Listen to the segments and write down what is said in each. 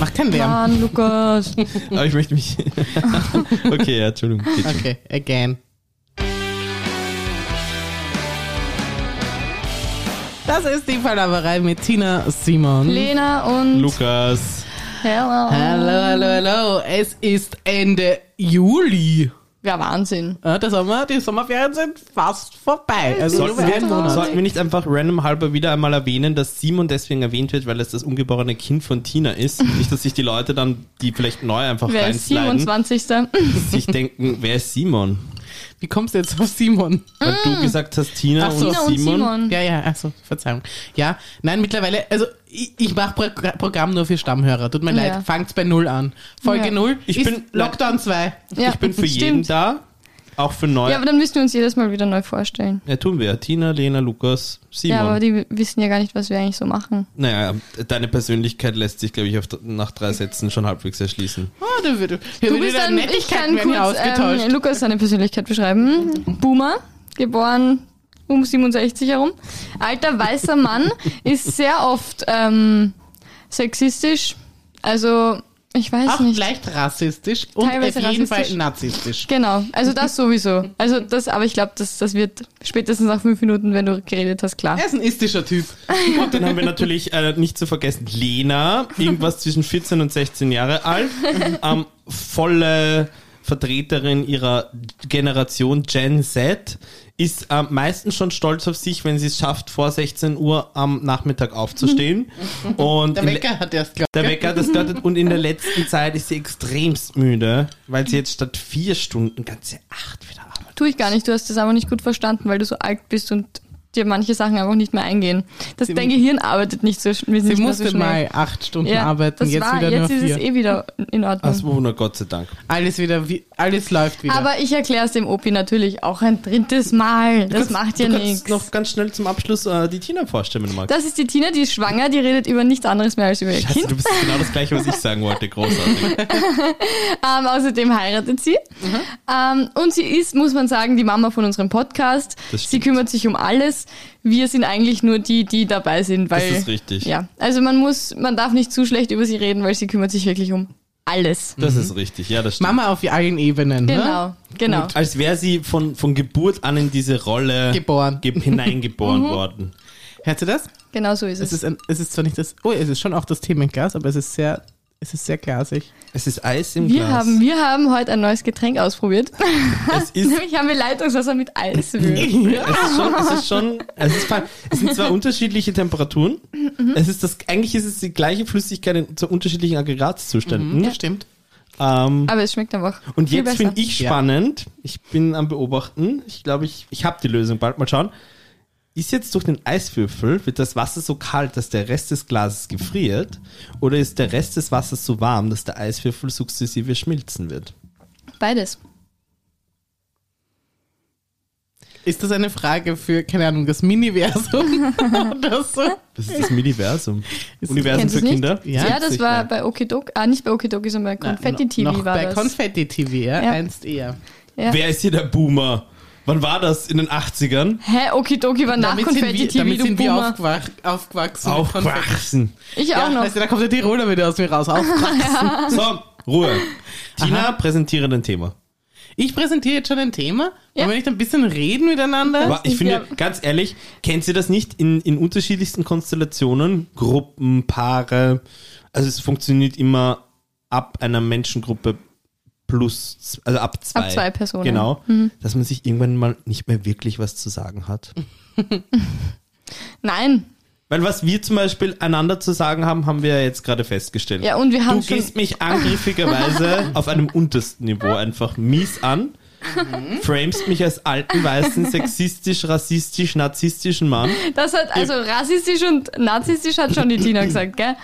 Mach keinen Lärm. Mann, Lukas. Aber ich möchte mich. okay, ja, Entschuldigung. Geht schon. Okay, again. Das ist die Palaverei mit Tina Simon. Lena und Lukas. Hello. Hallo, hallo, hallo. Es ist Ende Juli. Ja, Wahnsinn. Ja, der Sommer, die Sommerferien sind fast vorbei. Also Sollten wir, sollten wir nicht einfach random halber wieder einmal erwähnen, dass Simon deswegen erwähnt wird, weil es das ungeborene Kind von Tina ist? nicht, dass sich die Leute dann, die vielleicht neu einfach Wer ist reinsliden, 27. sich denken, wer ist Simon? Wie kommst du jetzt auf Simon? Weil du gesagt hast, Tina Ach so. und Tina und Simon. Simon. Ja, ja, also Verzeihung. Ja, nein, mittlerweile, also ich, ich mache Pro Programm nur für Stammhörer. Tut mir Ja. leid, fangt's bei Null an. Folge Ja. Null Ich ist bin- Lockdown 2. Ja, ich bin für stimmt. jeden da, auch für neue. Ja, aber dann müssen wir uns jedes Mal wieder neu vorstellen. Ja, tun wir. Tina, Lena, Lukas, Simon. Ja, aber die wissen ja gar nicht, was wir eigentlich so machen. naja, deine Persönlichkeit lässt sich, glaube ich, auf, nach drei Sätzen schon halbwegs erschließen. Oh, da wird, Du bist dann, ich kann kurz ähm, Lukas seine Persönlichkeit beschreiben. Boomer, geboren um 67 herum. Alter weißer Mann, ist sehr oft ähm, sexistisch. Also, ich weiß Auch nicht. leicht rassistisch und auf Teilweise jeden rassistisch. Fall narzisstisch. Genau, also das sowieso. Also das, aber ich glaube, das, das wird spätestens nach fünf Minuten, wenn du geredet hast, klar. Er ist ein istischer Typ. Und dann haben wir natürlich äh, nicht zu vergessen Lena, irgendwas zwischen 14 und 16 Jahre alt, ähm, volle Vertreterin ihrer Generation Gen Z, ist ähm, meistens schon stolz auf sich, wenn sie es schafft, vor 16 Uhr am Nachmittag aufzustehen. Und Der Wecker hat erst gesagt. der Wecker, das läutet. Und in der letzten Zeit ist sie extremst müde, weil sie jetzt statt vier Stunden ganze acht wieder arbeitet. Tue ich gar nicht, du hast das aber nicht gut verstanden, weil du so alt bist und dir manche Sachen einfach nicht mehr eingehen. Das, Sie- dein Gehirn arbeitet nicht so, sch- nicht Sie mehr musste so schnell. mal acht Stunden ja, arbeiten, das jetzt war, wieder jetzt nur ist vier. es eh wieder in Ordnung. Das Wunder, Gott sei Dank. Alles wieder, wie, alles läuft wieder. aber ich erkläre es dem Opi natürlich auch ein drittes Mal. Das kannst- macht ja nichts. noch ganz schnell zum Abschluss äh, die Tina vorstellen, wenn du magst. Das ist die Tina, die ist schwanger, die redet über nichts anderes mehr als über ihr Scheiße, Kind. du bist genau das gleiche, was ich sagen wollte. Großartig. Ähm, außerdem heiratet sie. Ähm, und sie ist, muss man sagen, die Mama von unserem Podcast. Sie kümmert sich um alles. Wir sind eigentlich nur die, die dabei sind, weil. Das ist richtig. Ja, also man muss, man darf nicht zu schlecht über sie reden, weil sie kümmert sich wirklich um alles. Das ist richtig, ja, das stimmt. Mama auf allen Ebenen. Ne? Genau, genau. Als wäre sie von, von Geburt an in diese Rolle Geboren. ge hineingeboren worden. Hört ihr das? Genau so ist Es es. ist, ein, es ist zwar nicht das, oh, es ist schon auch das Themenglas, aber es ist sehr, es ist sehr glasig. Es ist Eis im Wir Glas. haben, wir haben heute ein neues Getränk ausprobiert. es ist Nämlich haben wir Leitungswasser mit Eis. Es ist schon, es ist schon, es ist. Es sind zwei unterschiedliche Temperaturen. Mhm. Es ist das, eigentlich ist es die gleiche Flüssigkeit in, zu unterschiedlichen Aggregatzuständen. Das stimmt. Ähm, Aber es schmeckt einfach. und viel jetzt finde ich Ja. spannend, ich bin am Beobachten, ich glaube, ich, ich habe die Lösung, bald mal schauen. Ist jetzt durch den Eiswürfel, wird das Wasser so kalt, dass der Rest des Glases gefriert? Oder ist der Rest des Wassers so warm, dass der Eiswürfel sukzessive schmilzen wird? Beides. Ist das eine Frage für, keine Ahnung, das Miniversum oder so? Das ist das Universum. Ist- Universum für? Kinder? Ja, Ja, das sicher. war bei Okidoki, ah, nicht bei Okidoki, sondern bei Confetti TV noch war bei das. Konfetti TV, ja, Ja. einst eher. ja. Wer ist hier der Boomer? Wann war das? In den 80ern? Hä, Okidoki war nach Damit sind Confetti wir, TV, damit sind wir aufgewach, aufgewachsen. Aufgewachsen. Ich Ja, auch noch. weißt du, da kommt der Tiroler wieder aus mir raus. Aufgewachsen. So, Ruhe. Tina, präsentiere dein Thema. Ich präsentiere jetzt schon ein Thema. Ja. Wollen wir nicht ein bisschen reden miteinander? Aber ich finde, Ja. ganz ehrlich, kennt ihr das nicht in, in unterschiedlichsten Konstellationen? Gruppen, Paare. Also es funktioniert immer ab einer Menschengruppe plus, also ab zwei. Ab zwei Personen. Genau. Dass man sich irgendwann mal nicht mehr wirklich was zu sagen hat. Nein. Weil was wir zum Beispiel einander zu sagen haben, haben wir ja jetzt gerade festgestellt. Ja, und wir haben Du schon, gehst mich angriffigerweise auf einem untersten Niveau einfach mies an, framest mich als alten, weißen, sexistisch, rassistisch, narzisstischen Mann. das hat, also rassistisch und narzisstisch hat schon die Tina gesagt, gell?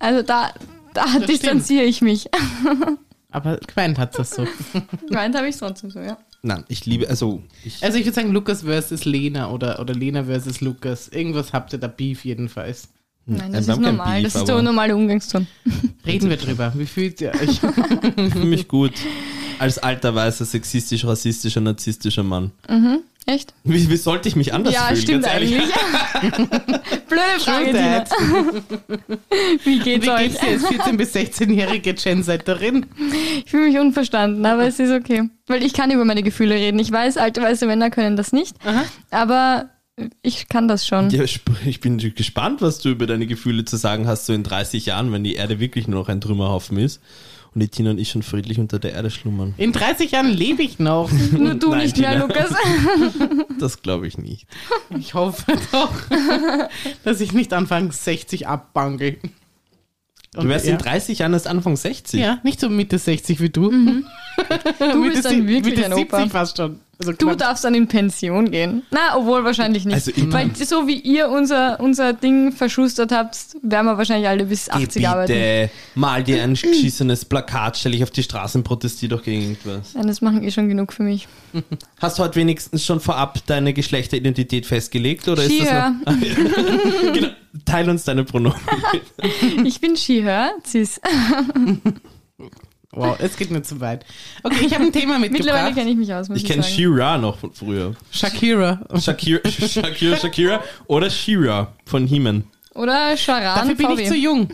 Also da, da distanziere ich mich. Aber gemeint hat das so. Gemeint habe ich trotzdem so, ja. Nein, ich liebe, also ich, Also ich würde sagen Lukas versus Lena oder, oder Lena versus Lukas. Irgendwas habt ihr da Beef jedenfalls. Nein, wir das haben ist normal. Beef, das ist der normale Umgangston. Reden wir drüber. Wie fühlt ihr euch? ich fühle mich gut. Als alter, weißer, sexistisch, rassistischer, narzisstischer Mann. Echt? Wie, wie sollte ich mich anders ja, fühlen? stimmt eigentlich. Blöde Frage, Tina. Wie geht's Wie euch? geht's dir als 14- bis 16-jährige Gen-Seiterin? Ich fühle mich unverstanden, aber es ist okay. Weil ich kann über meine Gefühle reden. Ich weiß, alte weiße Männer können das nicht, Aha. aber ich kann das schon. Ja, ich bin gespannt, was du über deine Gefühle zu sagen hast, so in 30 Jahren, wenn die Erde wirklich nur noch ein Trümmerhaufen ist und die Tina und ich schon friedlich unter der Erde schlummern. In 30 Jahren lebe ich noch. Nur du Nein, nicht mehr, Tina. Lukas. Das glaube ich nicht. Ich hoffe doch, dass ich nicht Anfang 60 abbangel. Du wärst ja. in 30 Jahren erst Anfang 60. Ja, nicht so Mitte 60 wie du. Du bist dann wirklich Mitte ein Opa. fast schon. Also Du darfst dann in Pension gehen. Na, obwohl wahrscheinlich nicht. Also ich- Weil so wie ihr unser, unser Ding verschustert habt, werden wir wahrscheinlich alle bis 80 arbeiten. Bitte, mal dir ein geschissenes Plakat, stell dich auf die Straße und protestier doch gegen irgendwas. Ja, das machen eh schon genug für mich. Hast du heute wenigstens schon vorab deine Geschlechteridentität festgelegt? Oder ist das noch? genau, teil uns deine Pronomen. Ich bin Skiher, cis. Wow, es geht mir zu weit. Okay, ich habe ein Thema Mittlerweile mitgebracht. kenne ich mich aus, muss Ich ich, kenne. Shira noch von früher. Shakira. Shakira, Shakira, Shakira oder Shira von He-Man. Oder Charan Dafür bin VW. ich zu jung.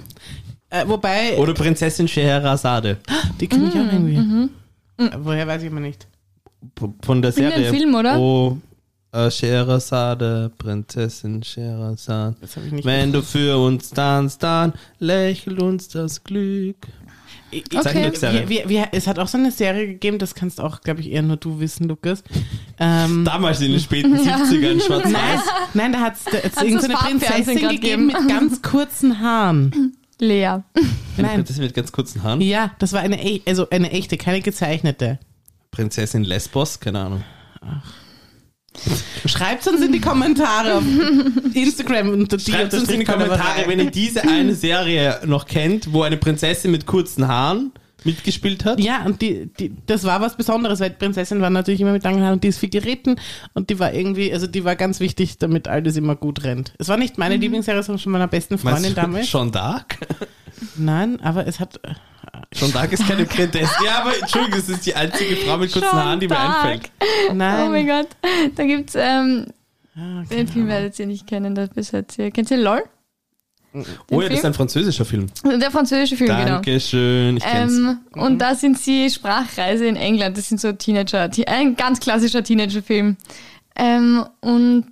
Äh, wobei, Oder Prinzessin Scheherazade. die kenne ich Mm, auch irgendwie. mhm. Äh, Woher weiß ich immer nicht. Von der In dem Serie. Film, oder? Oh, äh, Scheherazade, Prinzessin Scheherazade. Ich Wenn du für uns tanzt, dann lächelt uns das Glück. Ich, Okay. Wie, wie, wie, es hat auch so eine Serie gegeben, das kannst auch, glaube ich, eher nur du wissen, Lukas. Ähm, Damals in den späten 70ern, schwarz-weiß. nein, nein, da hat es irgendeine Prinzessin gegeben gegeben? mit ganz kurzen Haaren. Lea. Eine Nein. Prinzessin mit ganz kurzen Haaren. Ja, das war eine, e- also eine echte, keine gezeichnete. Prinzessin Lesbos, keine Ahnung. Schreibt uns in die Kommentare auf Instagram unter die Schreibt uns in die Kommentare, wenn ihr diese eine Serie noch kennt, wo eine Prinzessin mit kurzen Haaren mitgespielt hat. Ja, und die, die, das war was Besonderes, weil die Prinzessin war natürlich immer mit langen Haaren und die ist viel geritten und die war irgendwie, also die war ganz wichtig, damit alles immer gut rennt. Es war nicht meine Lieblingsserie, sondern schon meiner besten Freundin damals. Schon Dark? Nein, aber es hat, Schon Dark ist keine Prinzessin. Ja, aber Entschuldigung, das ist die einzige Frau mit kurzen Schon Haaren, die mir Dark. einfällt. nein. Oh mein Gott. Da gibt's, ähm, Ah, den Film werdet ihr nicht kennen, das bis jetzt hier. Kennt ihr LOL? Oh ja, das ist Film? ein französischer Film. Der französische Film, genau. Dankeschön, ich kenn's. Ähm, und da sind sie Sprachreise in England. Das sind so Teenager, ein ganz klassischer Teenager-Film. Ähm, und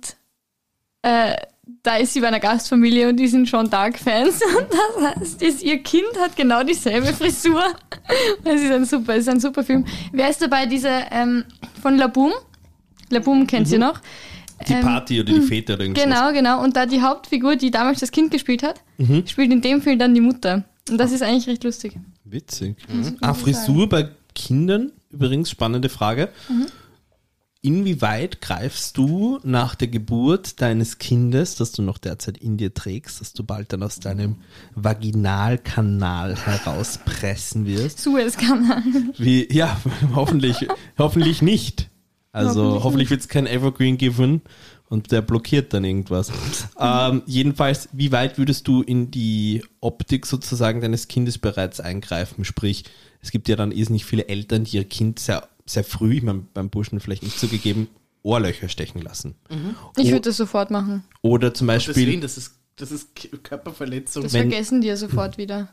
äh, da ist sie bei einer Gastfamilie und die sind schon Dark-Fans. Und das heißt, ist, ihr Kind hat genau dieselbe Frisur. Es ist ein super, ist ein super Film. Wer ist dabei? Diese ähm, von Laboom? Laboom kennt sie noch. die ähm, Party oder die Fete oder irgendwas. Genau, genau. Und da die Hauptfigur, die damals das Kind gespielt hat, Mhm. spielt in dem Film dann die Mutter. Und das ist eigentlich recht lustig. Witzig. Ah, Frisur bei Kindern, übrigens spannende Frage. Inwieweit greifst du nach der Geburt deines Kindes, das du noch derzeit in dir trägst, das du bald dann aus deinem Vaginalkanal herauspressen wirst? Suezkanal. Wie, ja, hoffentlich, hoffentlich nicht. Also Hoffentlich hoffentlich, wird es kein Evergreen geben und der blockiert dann irgendwas. ähm, jedenfalls, wie weit würdest du in die Optik sozusagen deines Kindes bereits eingreifen? Sprich, es gibt ja dann irrsinnig viele Eltern, die ihr Kind sehr, sehr früh, ich meine, beim Burschen vielleicht nicht zugegeben, Ohrlöcher stechen lassen. Ich Oh. würde das sofort machen. Oder zum Beispiel, Deswegen, das ist, das ist Körperverletzung. Das Wenn- vergessen die ja sofort wieder.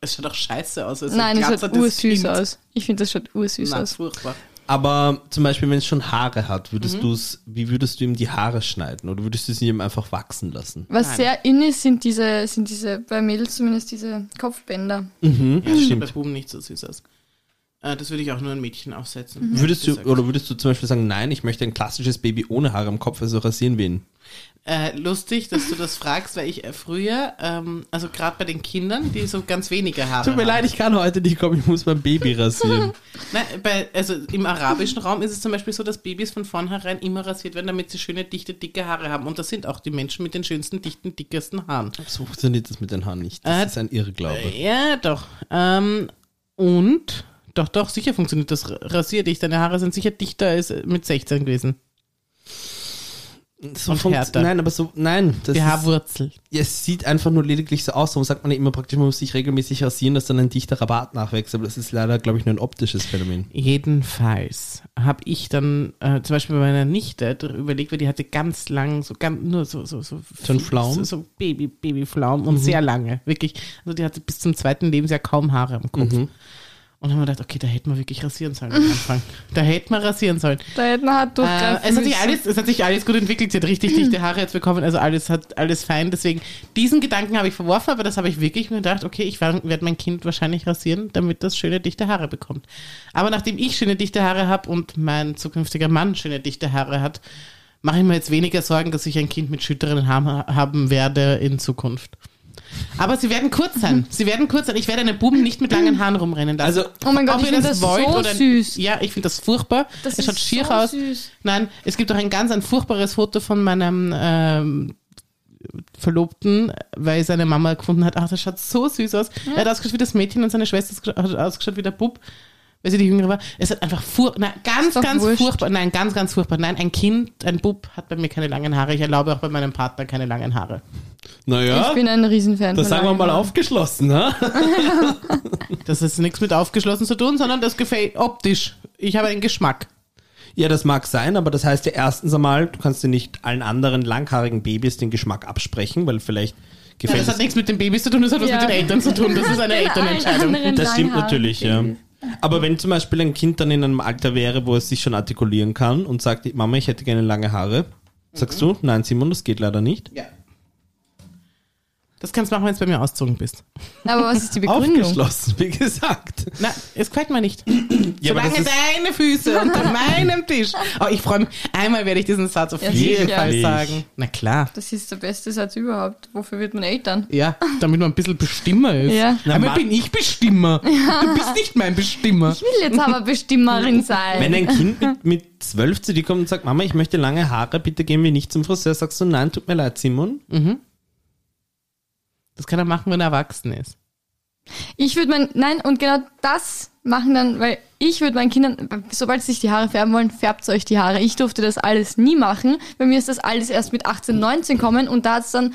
Es schaut auch scheiße aus. Also Nein, es schaut ursüß Kind. aus. Ich finde, das schaut ursüß Na, aus. furchtbar. aber zum Beispiel, wenn es schon Haare hat, Mhm. würdest du's, wie würdest du ihm die Haare schneiden? Oder würdest du sie ihm einfach wachsen lassen? Was Nein. sehr in ist, sind diese, sind diese, bei Mädels zumindest diese Kopfbänder. Mhm, Ja, das stimmt. bei Buben nicht so süß aus. Äh, das würde ich auch nur ein Mädchen aufsetzen. Würdest du, oder würdest du zum Beispiel sagen, nein, ich möchte ein klassisches Baby ohne Haare am Kopf, also rasieren wir ihn? Äh, lustig, dass du das fragst, weil ich äh, früher, ähm, also gerade bei den Kindern, die so ganz wenige Haare Tut mir haben. leid, ich kann heute nicht kommen, ich muss mein Baby rasieren. Nein, bei, also im arabischen Raum ist es zum Beispiel so, dass Babys von vornherein immer rasiert werden, damit sie schöne, dichte, dicke Haare haben. Und das sind auch die Menschen mit den schönsten, dichten, dickesten Haaren. so funktioniert das mit den Haaren nicht. Das Äh, ist ein Irrglaube. Ja, doch. Ähm, und, doch, doch, sicher funktioniert das. Rasier dich, deine Haare sind sicher dichter als mit 16 gewesen. so und härter. Nein, aber so, nein. Das Die Haarwurzel. Ja, es sieht einfach nur lediglich so aus. Darum sagt man ja immer praktisch, man muss sich regelmäßig rasieren, dass dann ein dichter Bart nachwächst. Aber das ist leider, glaube ich, nur ein optisches Phänomen. Jedenfalls habe ich dann äh, zum Beispiel bei meiner Nichte überlegt, weil die hatte ganz lang, so ganz, nur so, so, so, so ein Flaum. So, so Baby, Babyflaum und mhm. sehr lange. Wirklich. Also die hatte bis zum zweiten Lebensjahr kaum Haare am Kopf. Mhm. Und dann haben wir gedacht, okay, da hätten wir wirklich rasieren sollen am Anfang. Da hätten wir rasieren sollen. Da hätten wir halt durchgreifen äh, es, hat sich alles, es hat sich alles gut entwickelt. Sie hat richtig dichte Haare jetzt bekommen. Also alles hat alles fein. Deswegen, diesen Gedanken habe ich verworfen, aber das habe ich wirklich mir gedacht, okay, ich werde mein Kind wahrscheinlich rasieren, damit das schöne dichte Haare bekommt. Aber nachdem ich schöne dichte Haare habe und mein zukünftiger Mann schöne dichte Haare hat, mache ich mir jetzt weniger Sorgen, dass ich ein Kind mit schütteren Haaren haben werde in Zukunft. Aber sie werden kurz sein. Sie werden kurz sein. Ich werde eine Buben nicht mit langen Haaren rumrennen lassen. Also, oh mein Gott, ich finde das, das so oder, süß. Ja, ich finde das furchtbar. Das es schaut schier so aus. Süß. Nein, es gibt auch ein ganz ein furchtbares Foto von meinem ähm, Verlobten, weil seine Mama gefunden hat, ach, das schaut so süß aus. Ja. Er hat ausgeschaut wie das Mädchen und seine Schwester hat ausgeschaut wie der Bub weil sie die Jüngere war. Es hat einfach fur nein, ganz, ganz wurscht. furchtbar. Nein, ganz, ganz furchtbar. Nein, ein Kind, ein Bub hat bei mir keine langen Haare. Ich erlaube auch bei meinem Partner keine langen Haare. Naja. Ich bin ein Riesenfan. Das sagen wir mal Haare. aufgeschlossen, ne? das ist nichts mit aufgeschlossen zu tun, sondern das gefällt optisch. Ich habe einen Geschmack. Ja, das mag sein, aber das heißt ja erstens einmal, du kannst dir nicht allen anderen langhaarigen Babys den Geschmack absprechen, weil vielleicht gefällt ja, das hat nichts mit den Babys zu tun, das hat was ja. mit den Eltern zu tun. Das ist eine Elternentscheidung. Das stimmt natürlich, ja. Aber wenn zum Beispiel ein Kind dann in einem Alter wäre, wo es sich schon artikulieren kann und sagt, Mama, ich hätte gerne lange Haare, sagst mhm. du, nein, Simon, das geht leider nicht? Ja. Das kannst du machen, wenn du bei mir ausgezogen bist. Aber was ist die Begründung? Aufgeschlossen, wie gesagt. Na, es gefällt mir nicht. ja, Solange deine Füße unter meinem Tisch. Oh, ich freue mich. Einmal werde ich diesen Satz auf ja, jeden Fall sagen. Na klar. Das ist der beste Satz überhaupt. Wofür wird man Eltern? Ja, damit man ein bisschen Bestimmer ist. Ja. Na, Einmal bin ich Bestimmer. Ja. Du bist nicht mein Bestimmer. Ich will jetzt aber Bestimmerin sein. Wenn ein Kind mit, mit zwölf zu dir kommt und sagt, Mama, ich möchte lange Haare, bitte gehen wir nicht zum Friseur, sagst du, nein, tut mir leid, Simon. Mhm. Das kann er machen, wenn er erwachsen ist. Ich würde mein, nein, und genau das machen dann, weil ich würde meinen Kindern, sobald sie sich die Haare färben wollen, färbt euch die Haare. Ich durfte das alles nie machen. Bei mir ist das alles erst mit 18, 19 kommen und da hat es dann,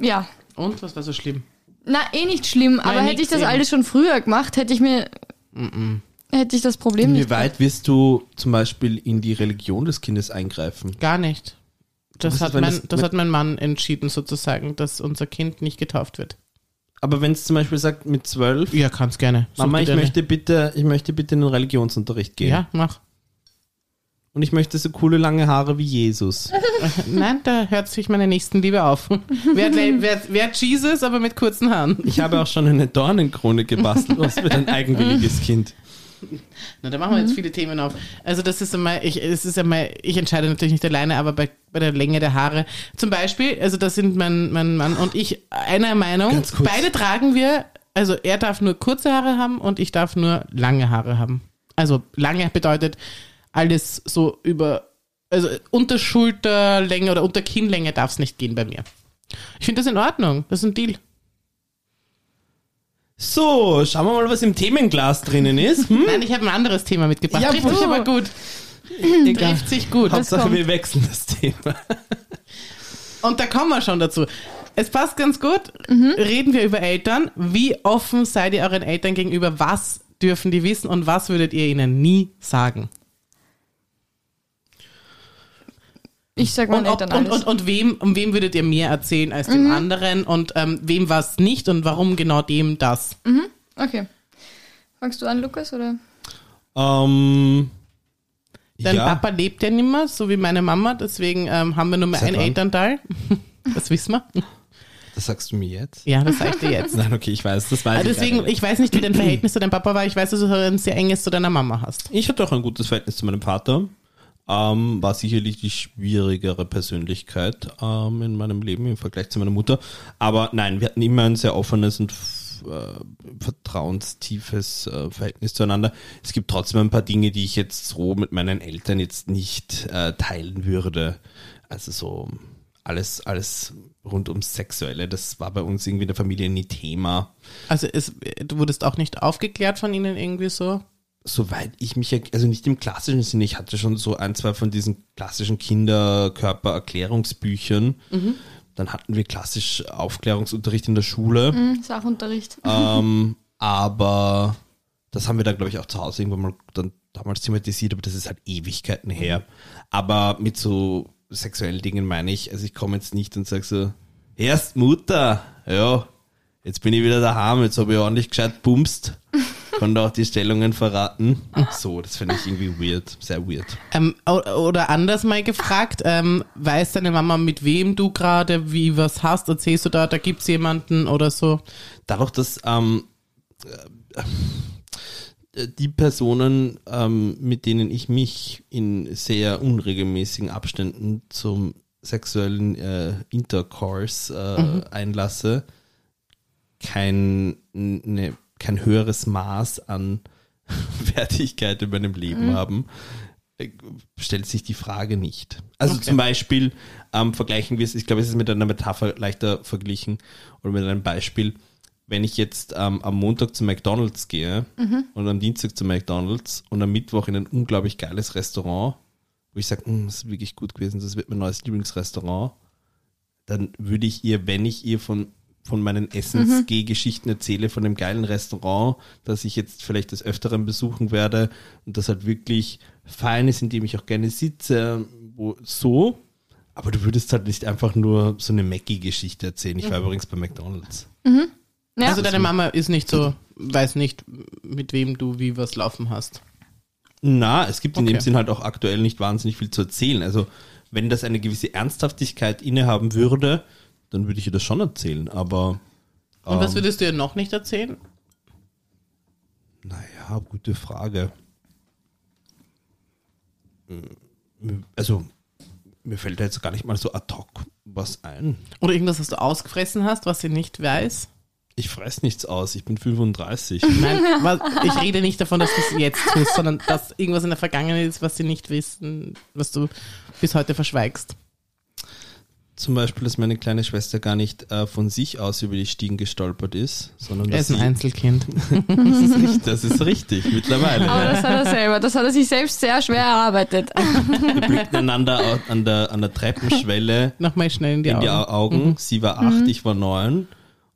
ja. Und, was war so schlimm? Na, eh nicht schlimm, Nein, aber hätte ich das eben. alles schon früher gemacht, hätte ich mir, mm -mm. hätte ich das Problem nicht. Wie weit wirst du zum Beispiel in die Religion des Kindes eingreifen? Gar nicht. Das, hat, mein, das hat mein Mann entschieden, sozusagen, dass unser Kind nicht getauft wird. Aber wenn es zum Beispiel sagt, mit zwölf. Ja, kannst gerne. Mama, ich möchte, bitte, ich möchte bitte in den Religionsunterricht gehen. Ja, mach. Und ich möchte so coole lange Haare wie Jesus. Nein, da hört sich meine Nächstenliebe auf. Wer, wer, wer Jesus, aber mit kurzen Haaren. Ich habe auch schon eine Dornenkrone gebastelt. Was für ein eigenwilliges Kind. Na, da machen wir jetzt mhm. viele Themen auf. Also das ist einmal, ich, es ist einmal, ich entscheide natürlich nicht alleine, aber bei, bei der Länge der Haare. Zum Beispiel, also da sind mein, mein Mann und ich einer Meinung. Beide tragen wir, also er darf nur kurze Haare haben und ich darf nur lange Haare haben. Also lange bedeutet alles so über, also unter Schulterlänge oder unter Kinnlänge darf es nicht gehen bei mir. Ich finde das in Ordnung. Das ist ein Deal. So, schauen wir mal, was im Themenglas drinnen ist. Hm? Nein, ich habe ein anderes Thema mitgebracht. Ja, Trifft sich aber gut. Egal. Trifft sich gut. Hauptsache, wir wechseln das Thema. Und da kommen wir schon dazu. Es passt ganz gut. Mhm. Reden wir über Eltern. Wie offen seid ihr euren Eltern gegenüber? Was dürfen die wissen und was würdet ihr ihnen nie sagen? Ich sag mal und, und, und, und, wem, um wem würdet ihr mehr erzählen als dem mhm. anderen und ähm, wem was nicht und warum genau dem das? Mhm. Okay. Fangst du an, Lukas, oder? Ähm, Dein ja. Papa lebt ja nicht mehr, so wie meine Mama, deswegen ähm, haben wir nur mehr Seit ein wann? Elternteil. das wissen wir. Das sagst du mir jetzt? Ja, das sag ich dir jetzt. Nein, okay, ich weiß, das weiß also ich. Deswegen, ich weiß nicht, wie dein Verhältnis zu deinem Papa war. Ich weiß, dass du ein sehr enges zu deiner Mama hast. Ich hatte auch ein gutes Verhältnis zu meinem Vater ähm, war sicherlich die schwierigere Persönlichkeit ähm, in meinem Leben im Vergleich zu meiner Mutter. Aber nein, wir hatten immer ein sehr offenes und äh, vertrauenstiefes äh, Verhältnis zueinander. Es gibt trotzdem ein paar Dinge, die ich jetzt so mit meinen Eltern jetzt nicht äh, teilen würde. Also so alles, alles rund ums Sexuelle, das war bei uns irgendwie in der Familie nie Thema. Also es, du wurdest auch nicht aufgeklärt von ihnen irgendwie so? Soweit ich mich, also nicht im klassischen Sinne, ich hatte schon so ein, zwei von diesen klassischen Kinderkörpererklärungsbüchern. Mhm. Dann hatten wir klassisch Aufklärungsunterricht in der Schule. Mhm, Sachunterricht. Ähm, aber das haben wir dann, glaube ich, auch zu Hause irgendwann mal dann damals thematisiert, aber das ist halt Ewigkeiten her. Aber mit so sexuellen Dingen meine ich, also ich komme jetzt nicht und sage so, erst Mutter, ja, jetzt bin ich wieder daheim, jetzt habe ich ordentlich gescheit bumst. Kann da auch die Stellungen verraten. So, das finde ich irgendwie weird, sehr weird. Ähm, oder anders mal gefragt, ähm, weiß deine Mama, mit wem du gerade wie was hast? Erzählst du da, da gibt es jemanden oder so? Dadurch, dass ähm, äh, die Personen, ähm, mit denen ich mich in sehr unregelmäßigen Abständen zum sexuellen äh, Intercourse äh, mhm. einlasse, kein, ne, kein höheres Maß an Wertigkeit in meinem Leben mhm. haben, äh, stellt sich die Frage nicht. Also okay. zum Beispiel ähm, vergleichen wir es, ich glaube, es ist mit einer Metapher leichter verglichen oder mit einem Beispiel. Wenn ich jetzt ähm, am Montag zu McDonalds gehe mhm. und am Dienstag zu McDonalds und am Mittwoch in ein unglaublich geiles Restaurant, wo ich sage, hm, das ist wirklich gut gewesen, das wird mein neues Lieblingsrestaurant, dann würde ich ihr, wenn ich ihr von von meinen Essensgehgeschichten erzähle, von dem geilen Restaurant, das ich jetzt vielleicht des Öfteren besuchen werde und das halt wirklich fein ist, in dem ich auch gerne sitze, wo, so. Aber du würdest halt nicht einfach nur so eine Mackie-Geschichte erzählen. Ich war mhm. übrigens bei McDonalds. Mhm. Ja. Also deine Mama ist nicht so, weiß nicht, mit wem du wie was laufen hast. Na, es gibt in okay. dem Sinn halt auch aktuell nicht wahnsinnig viel zu erzählen. Also wenn das eine gewisse Ernsthaftigkeit innehaben würde, dann würde ich ihr das schon erzählen, aber. Und was ähm, würdest du ihr noch nicht erzählen? Naja, gute Frage. Also, mir fällt da jetzt gar nicht mal so ad hoc was ein. Oder irgendwas, was du ausgefressen hast, was sie nicht weiß? Ich fress nichts aus, ich bin 35. Nein, ich rede nicht davon, dass du es jetzt tust, sondern dass irgendwas in der Vergangenheit ist, was sie nicht wissen, was du bis heute verschweigst zum Beispiel, dass meine kleine Schwester gar nicht äh, von sich aus über die Stiegen gestolpert ist, sondern er ist ein Einzelkind. das, ist richtig, das ist richtig, mittlerweile. Aber das hat er selber, das hat er sich selbst sehr schwer erarbeitet. Wir blickten einander an der, an der Treppenschwelle Nochmal schnell in die in Augen. Die Augen. Mhm. Sie war acht, mhm. ich war neun.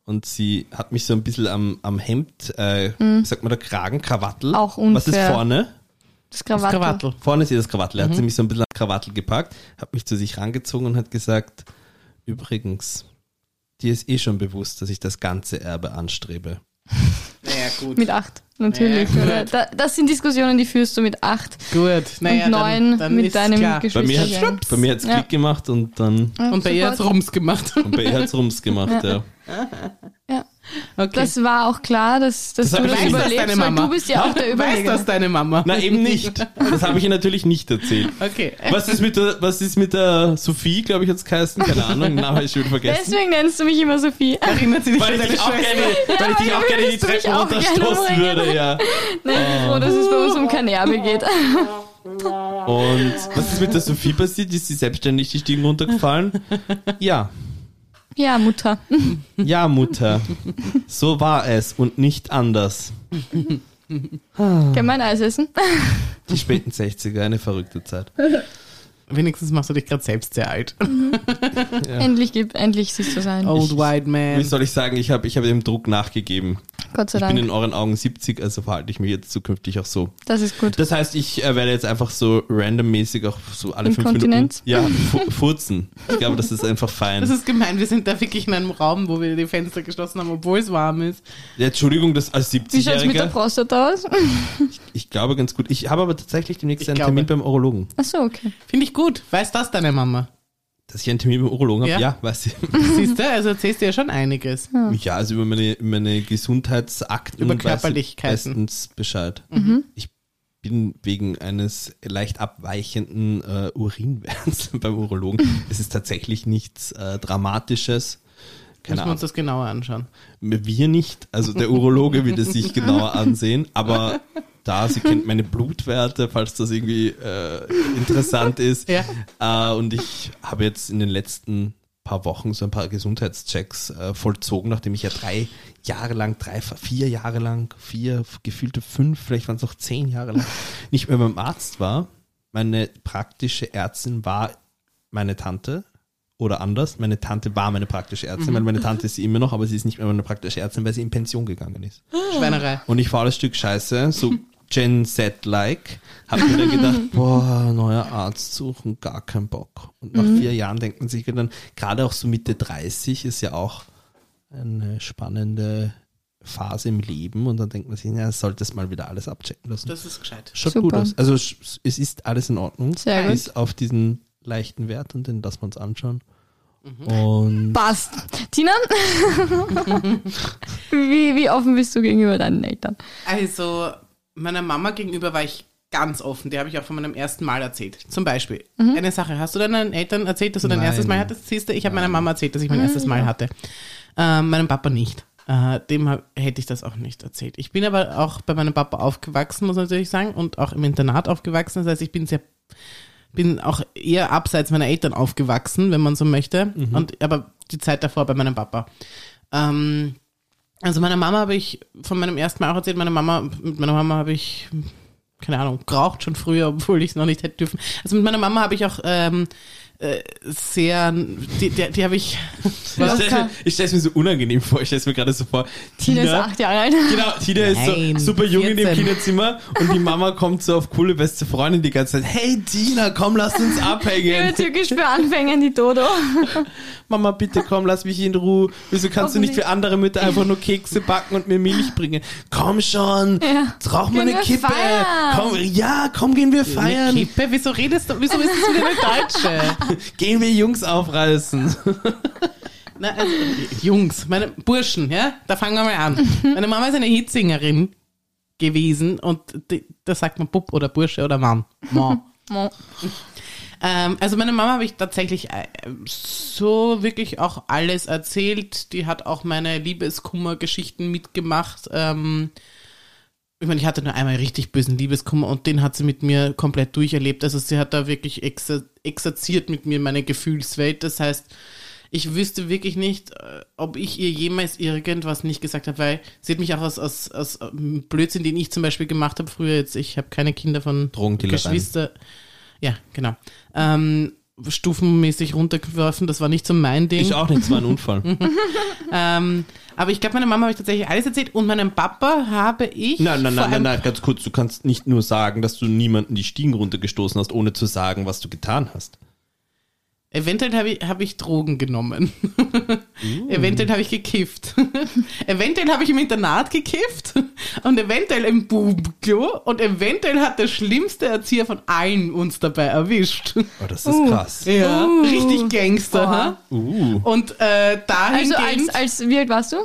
Und sie hat mich so ein bisschen am, am Hemd, äh, mhm. sagt man da Kragen, Krawattel. Auch unfair. Was ist vorne? Das Krawattel. Das Krawattel. Vorne ist ihr das Krawattel. Er hat mhm. sie mich so ein bisschen an Krawattel gepackt, hat mich zu sich rangezogen und hat gesagt, übrigens, dir ist eh schon bewusst, dass ich das ganze Erbe anstrebe. Naja, gut. Mit acht, natürlich. Ja, da, das sind Diskussionen, die führst du mit acht. Gut, naja, und neun dann, dann mit deinem Geschwister. Bei mir hat es Klick gemacht und dann. Und bei ihr hat es Rums gemacht. Und bei ihr hat es Rums gemacht, ja. Ja. Okay. Das war auch klar, dass, dass das du das überlebst, deine Mama. du bist ja auch der Überleger. Weiß das deine Mama? Na eben nicht. Das habe ich ihr natürlich nicht erzählt. Okay. Was ist mit der, was ist mit der Sophie, glaube ich, jetzt geheißen? Keine Ahnung, den Namen habe ich schon vergessen. Deswegen nennst du mich immer Sophie. Erinnert sie dich weil ich dich auch gerne, weil ich dich auch gerne die Treppen runterstoßen würde, ja. Nein, ich bin froh, dass es bei uns um kein Erbe geht. Und was ist mit der Sophie passiert? Ist sie selbstständig die Stiegen runtergefallen? Ja. Ja, Mutter. Ja, Mutter. So war es und nicht anders. Kann man Eis essen? Die späten 60er, eine verrückte Zeit. Wenigstens machst du dich gerade selbst sehr alt. Mhm. Ja. Endlich, endlich siehst du sein. Old ich, White Man. Wie soll ich sagen, ich habe ich hab dem Druck nachgegeben. Gott sei ich Dank. Ich bin in euren Augen 70, also verhalte ich mich jetzt zukünftig auch so. Das ist gut. Das heißt, ich äh, werde jetzt einfach so randommäßig auch so alle fünf Minuten. Ja, furzen. Ich glaube, das ist einfach fein. Das ist gemein. Wir sind da wirklich in einem Raum, wo wir die Fenster geschlossen haben, obwohl es warm ist. Ja, Entschuldigung, das als 70-Jähriger. Wie schaut es mit der Prostata aus? Ich, ich, glaube ganz gut. Ich habe aber tatsächlich demnächst einen Termin beim Urologen. Ach so, okay. Finde ich gut. Weiß das deine Mama? Dass ich einen Termin beim Urologen habe? Ja, ja weiß ich. Siehst du, also erzählst du ja schon einiges. Ja, ja also über meine, meine Gesundheitsakten über Körperlichkeiten. bestens Bescheid. Mhm. Ich bin wegen eines leicht abweichenden äh, Urinwerts beim Urologen. Es ist tatsächlich nichts äh, Dramatisches. Keine Müssen wir uns das genauer anschauen? Wir nicht, also der Urologe wird es sich genauer ansehen, aber da. Sie kennt meine Blutwerte, falls das irgendwie äh, interessant ist. Ja. Äh, und ich habe jetzt in den letzten paar Wochen so ein paar Gesundheitschecks äh, vollzogen, nachdem ich ja drei Jahre lang, drei, vier Jahre lang, vier, gefühlte fünf, vielleicht waren es auch zehn Jahre lang, nicht mehr beim Arzt war. Meine praktische Ärztin war meine Tante oder anders. Meine Tante war meine praktische Ärztin, mhm. weil meine Tante ist sie immer noch, aber sie ist nicht mehr meine praktische Ärztin, weil sie in Pension gegangen ist. Schweinerei. Und ich war das Stück Scheiße, so Gen Z-like, habe mir dann gedacht, boah, neuer Arzt suchen, gar keinen Bock. Und nach mhm. vier Jahren denkt man sich dann, gerade auch so Mitte 30 ist ja auch eine spannende Phase im Leben und dann denkt man sich, ja, sollte es mal wieder alles abchecken lassen. Das ist gescheit. Schaut Super. gut aus. Also es ist alles in Ordnung. Sehr gut. Auf diesen leichten Wert und den lassen wir uns anschauen. Mhm. Und Passt. Tina, wie, wie offen bist du gegenüber deinen Eltern? Also, meiner Mama gegenüber war ich ganz offen. Die habe ich auch von meinem ersten Mal erzählt. Zum Beispiel, mhm. eine Sache. Hast du deinen Eltern erzählt, dass du dein Nein. erstes Mal hattest? Siehst du, ich habe meiner Mama erzählt, dass ich mein mhm. erstes Mal hatte. Äh, meinem Papa nicht. Äh, dem hab, hätte ich das auch nicht erzählt. Ich bin aber auch bei meinem Papa aufgewachsen, muss man natürlich sagen, und auch im Internat aufgewachsen. Das heißt, ich bin sehr bin auch eher abseits meiner Eltern aufgewachsen, wenn man so möchte. Mhm. Und aber die Zeit davor bei meinem Papa. Ähm, also meiner Mama habe ich von meinem ersten Mal auch erzählt, meine Mama, mit meiner Mama habe ich, keine Ahnung, geraucht schon früher, obwohl ich es noch nicht hätte dürfen. Also mit meiner Mama habe ich auch ähm, äh, sehr, die, die, die habe ich. Ich stelle es mir so unangenehm vor. Ich stelle es mir gerade so vor. Tina, Tina ist acht Jahre alt. Genau, Tina Nein, ist so super jung 14. in dem Kinderzimmer und die Mama kommt so auf coole beste Freundin die ganze Zeit. Hey Tina, komm, lass uns abhängen. Türkisch für Anfänger, die Dodo. Mama, bitte komm, lass mich in Ruhe. Wieso kannst du nicht für andere Mütter einfach nur Kekse backen und mir Milch bringen? Komm schon, ja. rauch mal eine Kippe. Feiern. Komm, ja, komm, gehen wir feiern. Eine Kippe? Wieso redest du, wieso bist du wieder eine Deutsche? gehen wir Jungs aufreißen. Na, also, Jungs, meine Burschen, ja, da fangen wir mal an. Meine Mama ist eine Hitsingerin gewesen und die, da sagt man Bub oder Bursche oder Mann. Mann. Ähm, also meine Mama habe ich tatsächlich äh, so wirklich auch alles erzählt. Die hat auch meine Liebeskummer-Geschichten mitgemacht. Ähm, ich meine, ich hatte nur einmal richtig bösen Liebeskummer und den hat sie mit mir komplett durcherlebt. Also sie hat da wirklich exer exerziert mit mir meine Gefühlswelt. Das heißt, ich wüsste wirklich nicht, äh, ob ich ihr jemals irgendwas nicht gesagt habe, weil sie hat mich auch aus, aus, aus ähm, Blödsinn, den ich zum Beispiel gemacht habe früher jetzt, ich habe keine Kinder von Geschwister. Ja, genau. Ähm, stufenmäßig runtergeworfen. Das war nicht so mein Ding. Ich auch nicht, es war ein Unfall. ähm, aber ich glaube, meiner Mama habe ich tatsächlich alles erzählt und meinem Papa habe ich. Nein, nein, nein, nein, nein, ganz kurz. Du kannst nicht nur sagen, dass du niemanden die Stiegen runtergestoßen hast, ohne zu sagen, was du getan hast. Eventuell habe ich, hab ich Drogen genommen. Uh. eventuell habe ich gekifft. eventuell habe ich im Internat gekifft und eventuell im Bubenklo und eventuell hat der schlimmste Erzieher von allen uns dabei erwischt. Oh, das ist uh. krass. Ja, uh. richtig Gangster. Uh. Und äh, dahingehend... Also als, als, wie alt warst du?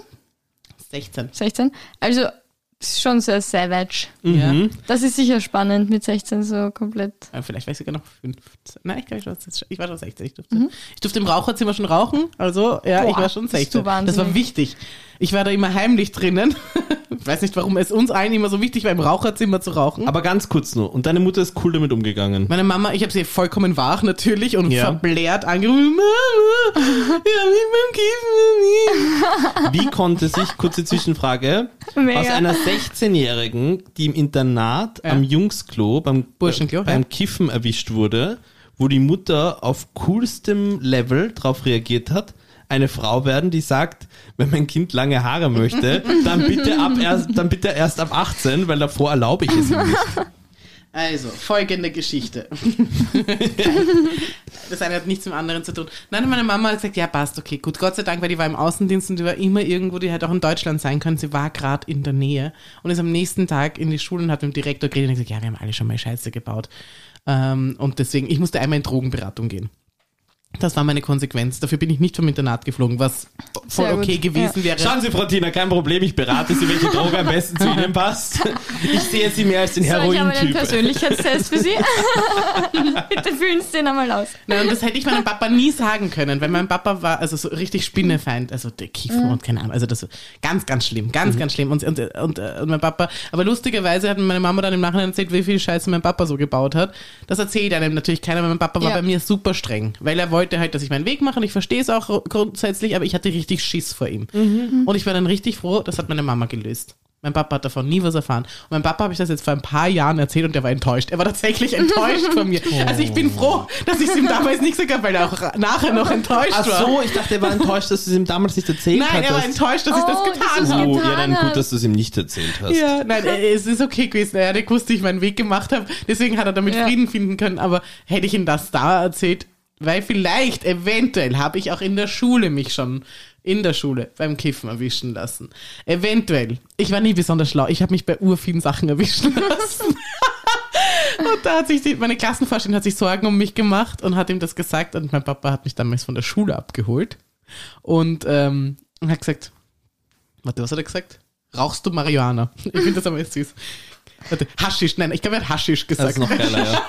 16. 16? Also ist schon sehr savage. Mhm. Ja. Das ist sicher spannend mit 16 so komplett. Ja, vielleicht war ich sogar noch 15. Nein, ich glaube, ich, war, ich war schon 16. Ich durfte, mhm. ich durfte im Raucherzimmer schon rauchen. Also, ja, Boah, ich war schon 16. Das war wichtig. Ich war da immer heimlich drinnen. Ich weiß nicht, warum es uns allen immer so wichtig war, im Raucherzimmer zu rauchen. Aber ganz kurz nur. Und deine Mutter ist cool damit umgegangen? Meine Mama, ich habe sie vollkommen wach natürlich und ja. verblärt angerufen. Mama, ja, beim Kiffen Wie konnte sich, kurze Zwischenfrage, Mega. aus einer 16-Jährigen, die im Internat ja. am Jungsklo beim, Burschenklo, beim ja. Kiffen erwischt wurde, wo die Mutter auf coolstem Level drauf reagiert hat, eine Frau werden, die sagt, wenn mein Kind lange Haare möchte, dann bitte ab erst, dann bitte erst ab 18, weil davor erlaube ich es ihm nicht. Also, folgende Geschichte. das eine hat nichts mit dem anderen zu tun. Nein, meine Mama hat gesagt, ja, passt, okay, gut. Gott sei Dank, weil die war im Außendienst und die war immer irgendwo, die hätte auch in Deutschland sein können. Sie war gerade in der Nähe und ist am nächsten Tag in die Schule und hat mit dem Direktor geredet und gesagt, ja, wir haben alle schon mal Scheiße gebaut. Ähm, und deswegen, ich musste einmal in Drogenberatung gehen. Das war meine Konsequenz. Dafür bin ich nicht vom Internat geflogen, was voll Sehr okay gut, gewesen ja. wäre. Schauen Sie, Frau Tina, kein Problem, ich berate Sie, welche Droge am besten zu Ihnen passt. Ich sehe Sie mehr als den So, ich habe einen Heroin-Typ. Persönlichkeitstest für Sie. Bitte füllen Sie den einmal aus. Nein, und das hätte ich meinem Papa nie sagen können, weil mein Papa war also so richtig Spinnefeind, also der Kiffen und keine Ahnung, also das ganz, ganz schlimm, ganz, ganz schlimm. Und, und, und, und mein Papa, aber lustigerweise hat meine Mama dann im Nachhinein erzählt, wie viel Scheiße mein Papa so gebaut hat. Das erzählt einem natürlich keiner, weil mein Papa war Ja. bei mir super streng, weil er wollte halt, dass ich meinen Weg mache und ich verstehe es auch grundsätzlich, aber ich hatte richtig Schiss vor ihm. Und ich war dann richtig froh, das hat meine Mama gelöst. Mein Papa hat davon nie was erfahren. Und meinem Papa habe ich das jetzt vor ein paar Jahren erzählt und der war enttäuscht. Er war tatsächlich enttäuscht von mir. Also ich bin froh, dass ich es ihm damals nicht gesagt habe, weil er auch nachher noch enttäuscht Ach war. so, ich dachte, er war enttäuscht, dass du es ihm damals nicht erzählt Nein, hattest. er war enttäuscht, dass ich das Oh, getan habe. Oh, ja, dann hast. gut, dass du es ihm nicht erzählt hast. Ja, nein, äh, es ist okay gewesen. Er hat gewusst, wie ich meinen Weg gemacht habe. Deswegen hat er damit Ja. Frieden finden können. Aber hätte ich ihm das da erzählt, weil vielleicht, eventuell, habe ich auch in der Schule mich schon in der Schule beim Kiffen erwischen lassen. Eventuell. Ich war nie besonders schlau. Ich habe mich bei urvielen Sachen erwischen lassen. Und da hat sich die, meine Klassenvorstellung hat sich Sorgen um mich gemacht und hat ihm das gesagt. Und mein Papa hat mich damals von der Schule abgeholt und ähm, hat gesagt, warte, was hat er gesagt? Rauchst du Marihuana? Ich finde das aber jetzt süß. Warte, Haschisch, nein, ich glaube, er hat Haschisch Das gesagt. ist noch geiler, ja.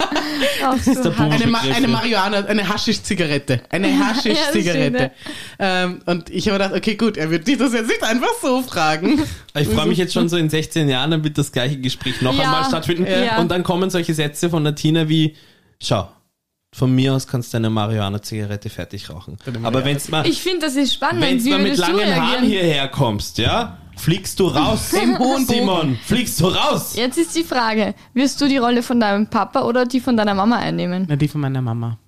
Auch so der eine, Ma eine Marihuana, eine Haschisch-Zigarette. Eine Haschisch-Zigarette. ähm, und ich habe gedacht, okay, gut, er wird dich das jetzt nicht einfach so fragen. Ich freue mich jetzt schon so in 16 Jahren, dann wird das gleiche Gespräch noch Ja. einmal stattfinden. Ja. Und dann kommen solche Sätze von der Tina wie, schau, von mir aus kannst du eine Marihuana-Zigarette fertig rauchen. Aber wenn's mal, Ich finde, das ist spannend. wenn's Wie mal mit du langen Haaren hierher kommst, ja, fliegst du raus. Im hohen. Simon, fliegst du raus. Jetzt ist die Frage, wirst du die Rolle von deinem Papa oder die von deiner Mama einnehmen? Na, die von meiner Mama.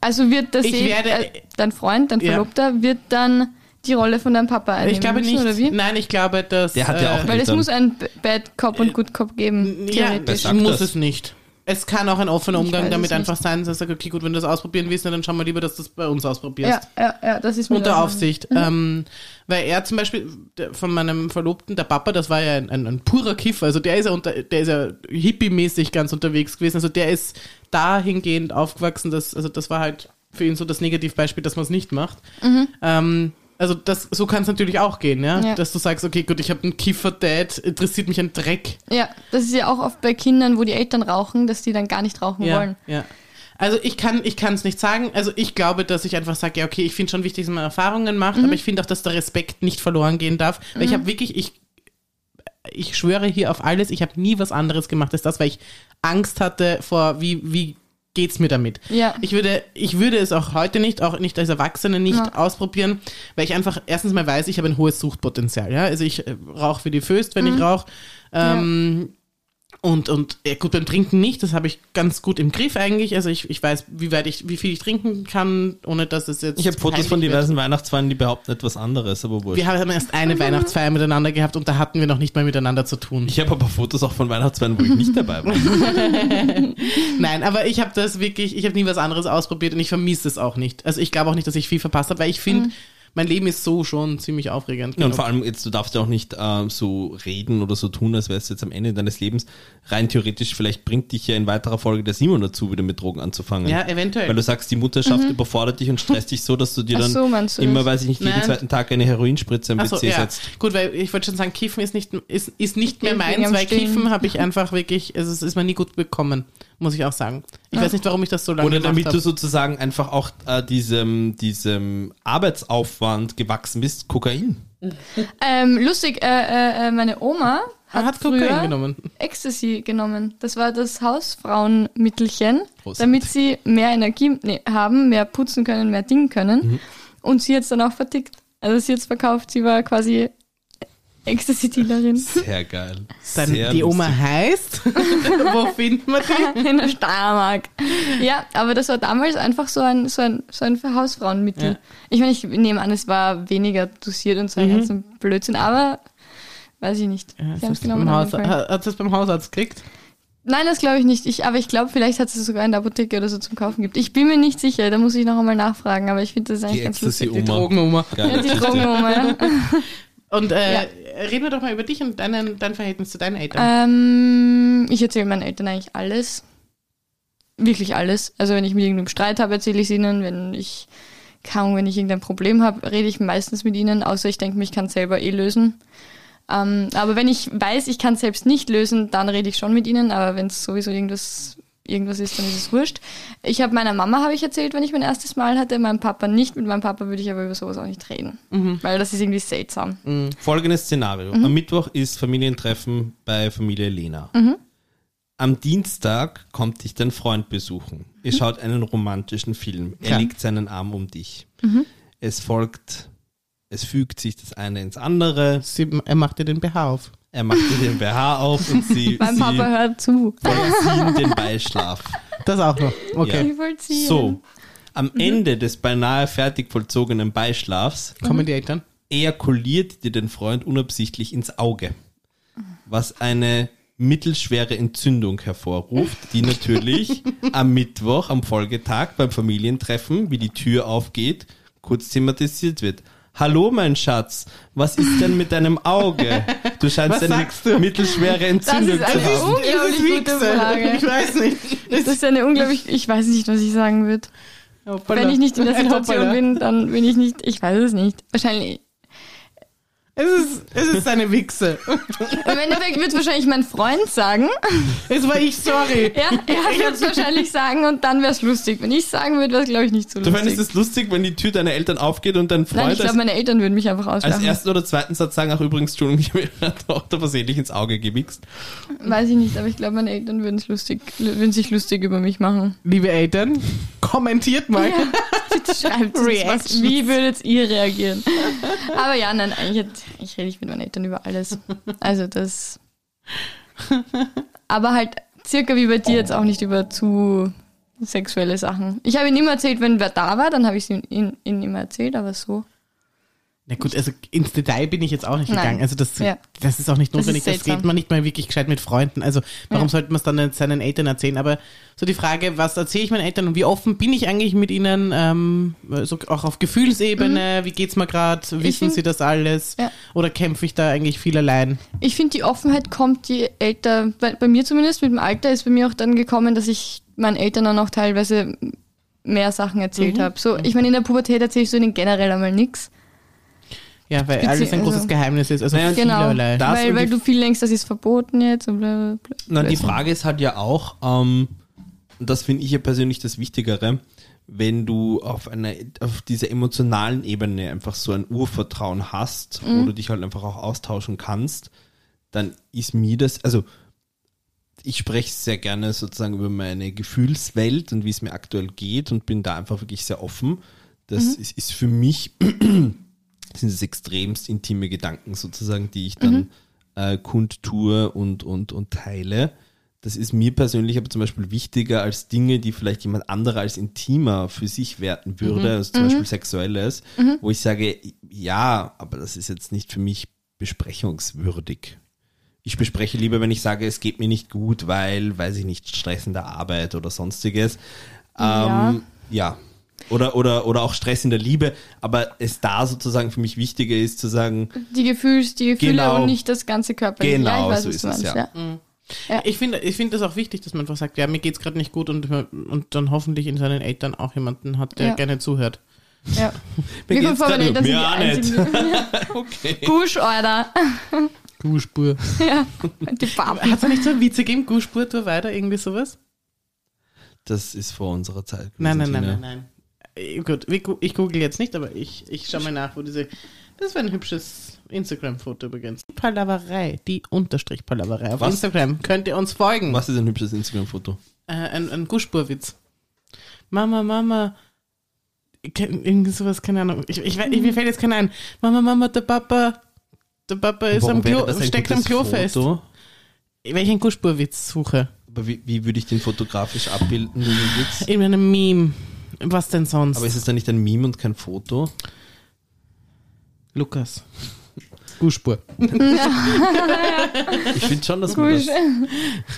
Also wird das Ich eh- werde- äh, dein Freund, dein Ja. Verlobter, wird dann die Rolle von deinem Papa einnehmen Ich glaube müssen, nicht. oder wie? Nein, ich glaube, dass. Der hat ja auch Weil es muss ein Bad Cop und Good Cop geben, Ja, theoretisch. das muss das? es nicht. Es kann auch ein offener Ich Umgang damit einfach sein, dass er sagt, okay, gut, wenn du das ausprobieren willst, dann schau mal lieber, dass du das bei uns ausprobierst. Ja, ja, ja, das ist mir Unter Aufsicht. Ähm, weil er zum Beispiel von meinem Verlobten, der Papa, das war ja ein, ein, ein purer Kiffer. Also der ist ja unter, der ist ja hippie-mäßig ganz unterwegs gewesen. Also der ist dahingehend aufgewachsen, dass, also das war halt für ihn so das Negativbeispiel, dass man es nicht macht. Ähm, also das, so kann es natürlich auch gehen, ja? Ja. Dass du sagst, okay, gut, ich habe einen Kiffer-Dad, interessiert mich ein Dreck. Ja, das ist ja auch oft bei Kindern, wo die Eltern rauchen, dass die dann gar nicht rauchen Ja, wollen. ja. Also ich kann ich kann es nicht sagen. Also ich glaube, dass ich einfach sage, ja okay, ich finde schon wichtig, dass man Erfahrungen macht, Mhm. aber ich finde auch, dass der Respekt nicht verloren gehen darf. Weil ich habe wirklich, ich ich schwöre hier auf alles, ich habe nie was anderes gemacht als das, weil ich Angst hatte vor, wie wie geht's mir damit. Ja. Ich würde ich würde es auch heute nicht, auch nicht als Erwachsene nicht Ja. ausprobieren, weil ich einfach erstens mal weiß, ich habe ein hohes Suchtpotenzial. Ja, also ich äh, rauche wie die Föst, wenn Mhm. ich rauche. Ähm, und, und ja, gut, beim Trinken nicht, das habe ich ganz gut im Griff eigentlich. Also ich, ich weiß, wie weit ich, wie viel ich trinken kann, ohne dass es jetzt. Ich habe Fotos von wird. diversen Weihnachtsfeiern, die behaupten etwas anderes, aber wurscht. Wir haben erst eine Weihnachtsfeier miteinander gehabt und da hatten wir noch nicht mal miteinander zu tun. Ich habe aber Fotos auch von Weihnachtsfeiern, wo ich nicht dabei war. Nein, aber ich habe das wirklich, ich habe nie was anderes ausprobiert und ich vermisse es auch nicht. Also ich glaube auch nicht, dass ich viel verpasst habe, weil ich finde, mein Leben ist so schon ziemlich aufregend. Ja, und vor allem jetzt, du darfst ja auch nicht ähm, so reden oder so tun, als wärst du jetzt am Ende deines Lebens. Rein theoretisch, vielleicht bringt dich ja in weiterer Folge der Simon dazu, wieder mit Drogen anzufangen. Ja, eventuell. Weil du sagst, die Mutterschaft überfordert dich und stresst dich so, dass du dir dann so, du immer, das? weiß ich nicht, jeden Nein. zweiten Tag eine Heroinspritze im Ach so, WC ja. setzt. Gut, weil ich wollte schon sagen, Kiffen ist nicht, ist, ist nicht mehr meins, weil. Kiffen habe ich einfach wirklich, also es ist mir nie gut bekommen, muss ich auch sagen. Ich weiß nicht, warum ich das so lange Oder gemacht damit du sozusagen einfach auch äh, diesem, diesem Arbeitsaufwand gewachsen bist, Kokain. Ähm, lustig, äh, äh, äh, meine Oma hat, hat Kokain früher genommen. Ecstasy genommen. Das war das Hausfrauenmittelchen, Großartig. damit sie mehr Energie nee, haben, mehr putzen können, mehr dingen können. Mhm. Und sie hat es dann auch vertickt. Also sie hat es verkauft, sie war quasi Ecstasy-Dealerin. Sehr geil. Dann Sehr die Oma lustig. heißt. Wo findet man die? In der Steiermark. Ja, aber das war damals einfach so ein, so ein, so ein Hausfrauenmittel. Ja. Ich meine, ich nehme an, es war weniger dosiert und so ein ganzen Blödsinn, aber weiß ich nicht. Ja, Sie haben es hast beim Haus, hat es beim Hausarzt gekriegt? Nein, das glaube ich nicht. Ich, aber ich glaube, vielleicht hat es es sogar in der Apotheke oder so zum Kaufen gibt. Ich bin mir nicht sicher, da muss ich noch einmal nachfragen, aber ich finde das eigentlich Die ganz lustig. Die Drogenoma. Ja, die. Drogenoma, ja. Und äh, Ja. reden wir doch mal über dich und deinen, dein Verhältnis zu deinen Eltern. Ähm, ich erzähle meinen Eltern eigentlich alles. Wirklich alles. Also wenn ich mit irgendeinem Streit habe, erzähle ich es ihnen. Wenn ich kaum, wenn ich irgendein Problem habe, rede ich meistens mit ihnen, außer ich denke, ich kann es selber eh lösen. Ähm, aber wenn ich weiß, ich kann es selbst nicht lösen, dann rede ich schon mit ihnen. Aber wenn es sowieso irgendwas, irgendwas ist, dann ist es wurscht. Ich habe meiner Mama, habe ich erzählt, wenn ich mein erstes Mal hatte, meinem Papa nicht. Mit meinem Papa würde ich aber über sowas auch nicht reden. Mhm. Weil das ist irgendwie seltsam. Mhm. Folgendes Szenario. Mhm. Am Mittwoch ist Familientreffen bei Familie Lena. Mhm. Am Dienstag kommt dich dein Freund besuchen. Ihr mhm. schaut einen romantischen Film. Er legt seinen Arm um dich. Mhm. Es folgt es fügt sich das eine ins andere. Sie, er macht dir den BH auf. Er macht dir den BH auf und sie, mein Papa hört zu. vollziehen den Beischlaf. Das auch noch. Okay. Ja. So, am mhm. Ende des beinahe fertig vollzogenen Beischlafs kommen die Eltern. Ejakuliert dir den Freund unabsichtlich ins Auge, was eine mittelschwere Entzündung hervorruft, die natürlich am Mittwoch, am Folgetag beim Familientreffen, wie die Tür aufgeht, kurz thematisiert wird. Hallo, mein Schatz, was ist denn mit deinem Auge? Du scheinst eine du? mittelschwere Entzündung zu haben. Das ist eine unglaublich gute Frage. Ich weiß nicht. Das ist eine unglaublich, ich weiß nicht, was ich sagen würde. Wenn ich nicht in der Situation bin, dann bin ich nicht, ich weiß es nicht. Wahrscheinlich, es ist, es ist eine Wichse. Im Endeffekt wird wahrscheinlich mein Freund sagen. Es war ich, sorry. Ja, er wird es wahrscheinlich sagen und dann wäre es lustig. Wenn ich sagen würde, wäre es, glaube ich, nicht so lustig. Du findest es lustig, wenn die Tür deiner Eltern aufgeht und dein Freund. Nein, ich glaube, meine Eltern würden mich einfach auslachen. Als ersten oder zweiten Satz sagen, ach übrigens, Entschuldigung, ich habe meiner Tochter versehentlich ins Auge gewichst. Weiß ich nicht, aber ich glaube, meine Eltern würden, es lustig, würden sich lustig über mich machen. Liebe Eltern, kommentiert mal. Ja, bitte schreibt was, Wie würdet ihr reagieren? Aber ja, nein, eigentlich ich rede ich mit meinen Eltern über alles. Also das. Aber halt circa wie bei dir jetzt auch nicht über zu sexuelle Sachen. Ich habe ihm immer erzählt, wenn wer da war, dann habe ich es ihm, ihm immer erzählt, aber so. Na gut, also ins Detail bin ich jetzt auch nicht Nein. gegangen. Also das, ja. das ist auch nicht notwendig. Das, das redet man nicht mal wirklich gescheit mit Freunden. Also warum ja. sollte man es dann seinen Eltern erzählen? Aber so die Frage, was erzähle ich meinen Eltern und wie offen bin ich eigentlich mit ihnen? Ähm, so auch auf Gefühlsebene. Mhm. Wie geht's mir gerade? Wissen find, sie das alles? Ja. Oder kämpfe ich da eigentlich viel allein? Ich finde, die Offenheit kommt, je älter, bei, bei mir zumindest mit dem Alter ist bei mir auch dann gekommen, dass ich meinen Eltern dann auch teilweise mehr Sachen erzählt mhm. habe. So, ich meine, in der Pubertät erzähle ich so ihnen generell einmal nichts. Ja, weil alles ein großes also, Geheimnis ist. Also naja, genau, weil, weil du viel denkst, das ist verboten jetzt. Und bla, bla, bla. Na, die Frage ist halt ja auch, ähm, das finde ich ja persönlich das Wichtigere, wenn du auf einer, auf dieser emotionalen Ebene einfach so ein Urvertrauen hast, mhm. wo du dich halt einfach auch austauschen kannst, dann ist mir das, also ich spreche sehr gerne sozusagen über meine Gefühlswelt und wie es mir aktuell geht und bin da einfach wirklich sehr offen. Das mhm. ist, ist für mich sind es extremst intime Gedanken sozusagen, die ich dann mhm. äh, kundtue und, und, und teile. Das ist mir persönlich aber zum Beispiel wichtiger als Dinge, die vielleicht jemand anderer als intimer für sich werten würde, mhm. also zum mhm. Beispiel Sexuelles, mhm. wo ich sage, ja, aber das ist jetzt nicht für mich besprechungswürdig. Ich bespreche lieber, wenn ich sage, es geht mir nicht gut, weil, weiß ich nicht, Stress in der Arbeit oder sonstiges. Ja. Ähm, ja. Oder, oder, oder auch Stress in der Liebe, aber es da sozusagen für mich wichtiger ist zu sagen. Die, Gefühls, die Gefühle genau, und nicht das ganze Körper. Genau, ja, weiß, so ist es, ja. ja. Mhm. Ja. Ich finde ich finde das auch wichtig, dass man einfach sagt, ja, mir geht es gerade nicht gut und, und dann hoffentlich in seinen Eltern auch jemanden hat, der ja. gerne zuhört. Ja. mir geht's vor, meine Eltern sind die einzigen. okay. Gusch, Alter. Guschpur. Ja, die Farbe. Hat es nicht so ein Witz gegeben? Guschpur, tu weiter, irgendwie sowas? Das ist vor unserer Zeit. Nein, nein, nein, nein, nein. Äh, gut, ich google jetzt nicht, aber ich, ich schaue mal nach, wo diese. Das war ein hübsches Instagram-Foto übrigens. Palaverei, die Unterstrich Palaverei auf Was? Instagram. Könnt ihr uns folgen? Was ist ein hübsches Instagram-Foto? Äh, ein, ein Guschburwitz. Mama, Mama. Irgendwie sowas, keine Ahnung. Ich, ich, ich, mir fällt jetzt keiner ein. Mama, Mama, der Papa. Der Papa ist Warum am Klo, steckt am Klo fest. Wenn ich einen Guschburwitz suche. Aber wie, wie würde ich den fotografisch abbilden, diesen Witz? In einem Meme. Was denn sonst? Aber ist es dann nicht ein Meme und kein Foto? Lukas. Guspur. ich finde schon, dass man das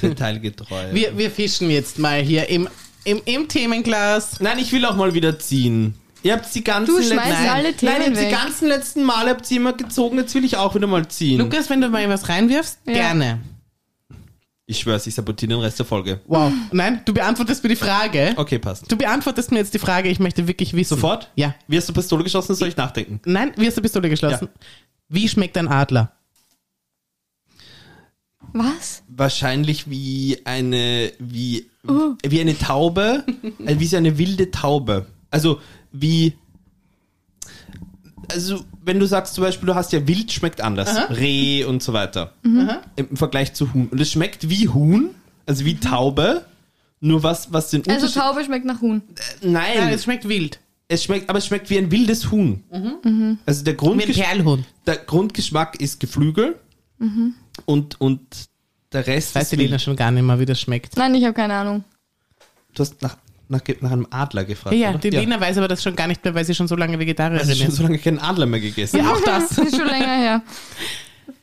detailgetreu. Wir, wir fischen jetzt mal hier im, im, im Themenglas. Nein, ich will auch mal wieder ziehen. Ihr habt die ganzen du letzten, nein, alle Themen nein, die ganzen letzten Male habt ihr immer gezogen, jetzt will ich auch wieder mal ziehen. Lukas, wenn du mal was reinwirfst, ja. gerne. Ich schwör's, ich sabotiere den Rest der Folge. Wow. Nein, du beantwortest mir die Frage. Okay, passt. Du beantwortest mir jetzt die Frage, ich möchte wirklich wissen. Sofort? Ja. Wie hast du Pistole geschossen? Soll ich nachdenken? Nein, wie hast du Pistole geschlossen? Wie schmeckt ein Adler? Was? Wahrscheinlich wie eine, wie, Uh. wie eine Taube, äh, wie so eine wilde Taube. Also, wie, also, wenn du sagst zum Beispiel, du hast ja Wild schmeckt anders. Reh und so weiter. Im Vergleich zu Huhn. Und es schmeckt wie Huhn, also wie Taube, nur was, was den Also Unterschied, Taube schmeckt nach Huhn. nein, Nein, es schmeckt wild. es schmeckt, aber es schmeckt wie ein wildes Huhn. Also der Wie ein Grundgesch Perlhuhn. der Grundgeschmack ist Geflügel und, und der Rest Weiß ist die Lena wild. schon gar nicht mehr, wie das schmeckt. Nein, ich habe keine Ahnung. Du hast nach, nach, nach einem Adler gefragt, Ja, ja, oder? die Lena weiß aber das schon gar nicht mehr, weil sie schon so lange Vegetarierin Weil sie schon ist. so lange keinen Adler mehr gegessen. Ja, auch das. Das ist schon länger her.